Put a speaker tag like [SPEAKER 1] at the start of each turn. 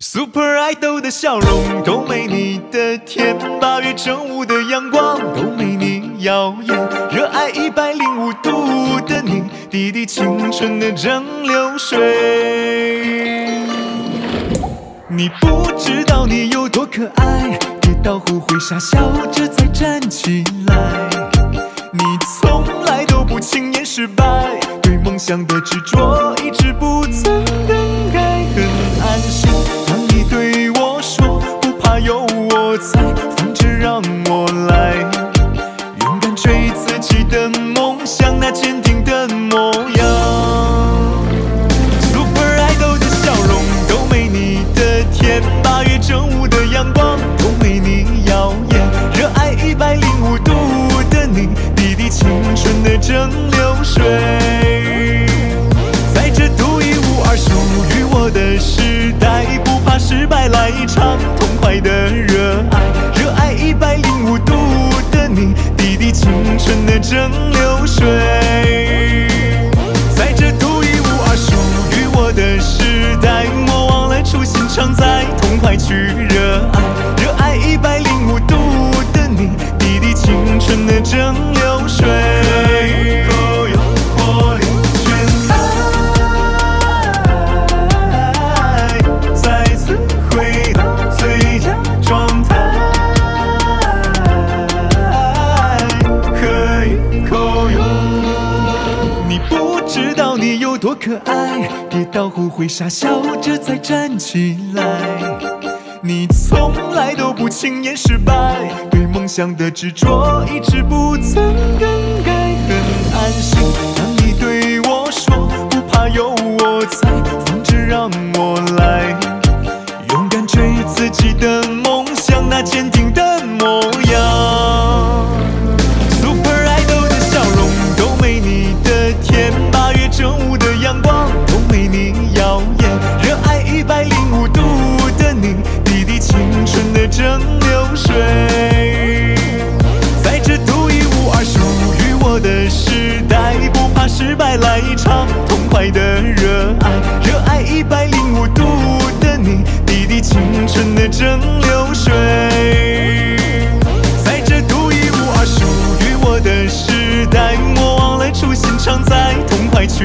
[SPEAKER 1] Super Idol 的笑容都没你的甜，八月正午的阳光都没你耀眼，热爱一百零五度的你，滴滴青春的蒸馏水。你不知道你有多可爱，跌倒后会傻笑着再站起来。你从来都不轻言失败，对梦想的执着一直不曾改，像，那坚定的模样。Super Idol 的笑容都没你的甜，八月正午的阳光都没你耀眼，热爱一百零五度的你，滴滴青春的蒸馏水，在这独一无二属于我的时代，不怕失败，来一场。痛蒸馏水。在这独一无二属于我的时代，莫忘了初心常在，痛快去热爱，热爱一百零五度的你，滴滴青春的蒸馏可爱，跌倒后会傻笑着再站起来。你从来都不轻言失败，对梦想的执着一直不曾更改，很安心。当你对我说不怕有我在，放着让我来，勇敢追自己的梦想，那坚定的时代，不怕失败，来一场痛快的热爱，热爱一百零五度的你，滴滴青春的蒸馏水。在这独一无二属于我的时代，莫忘了初心常在，痛快去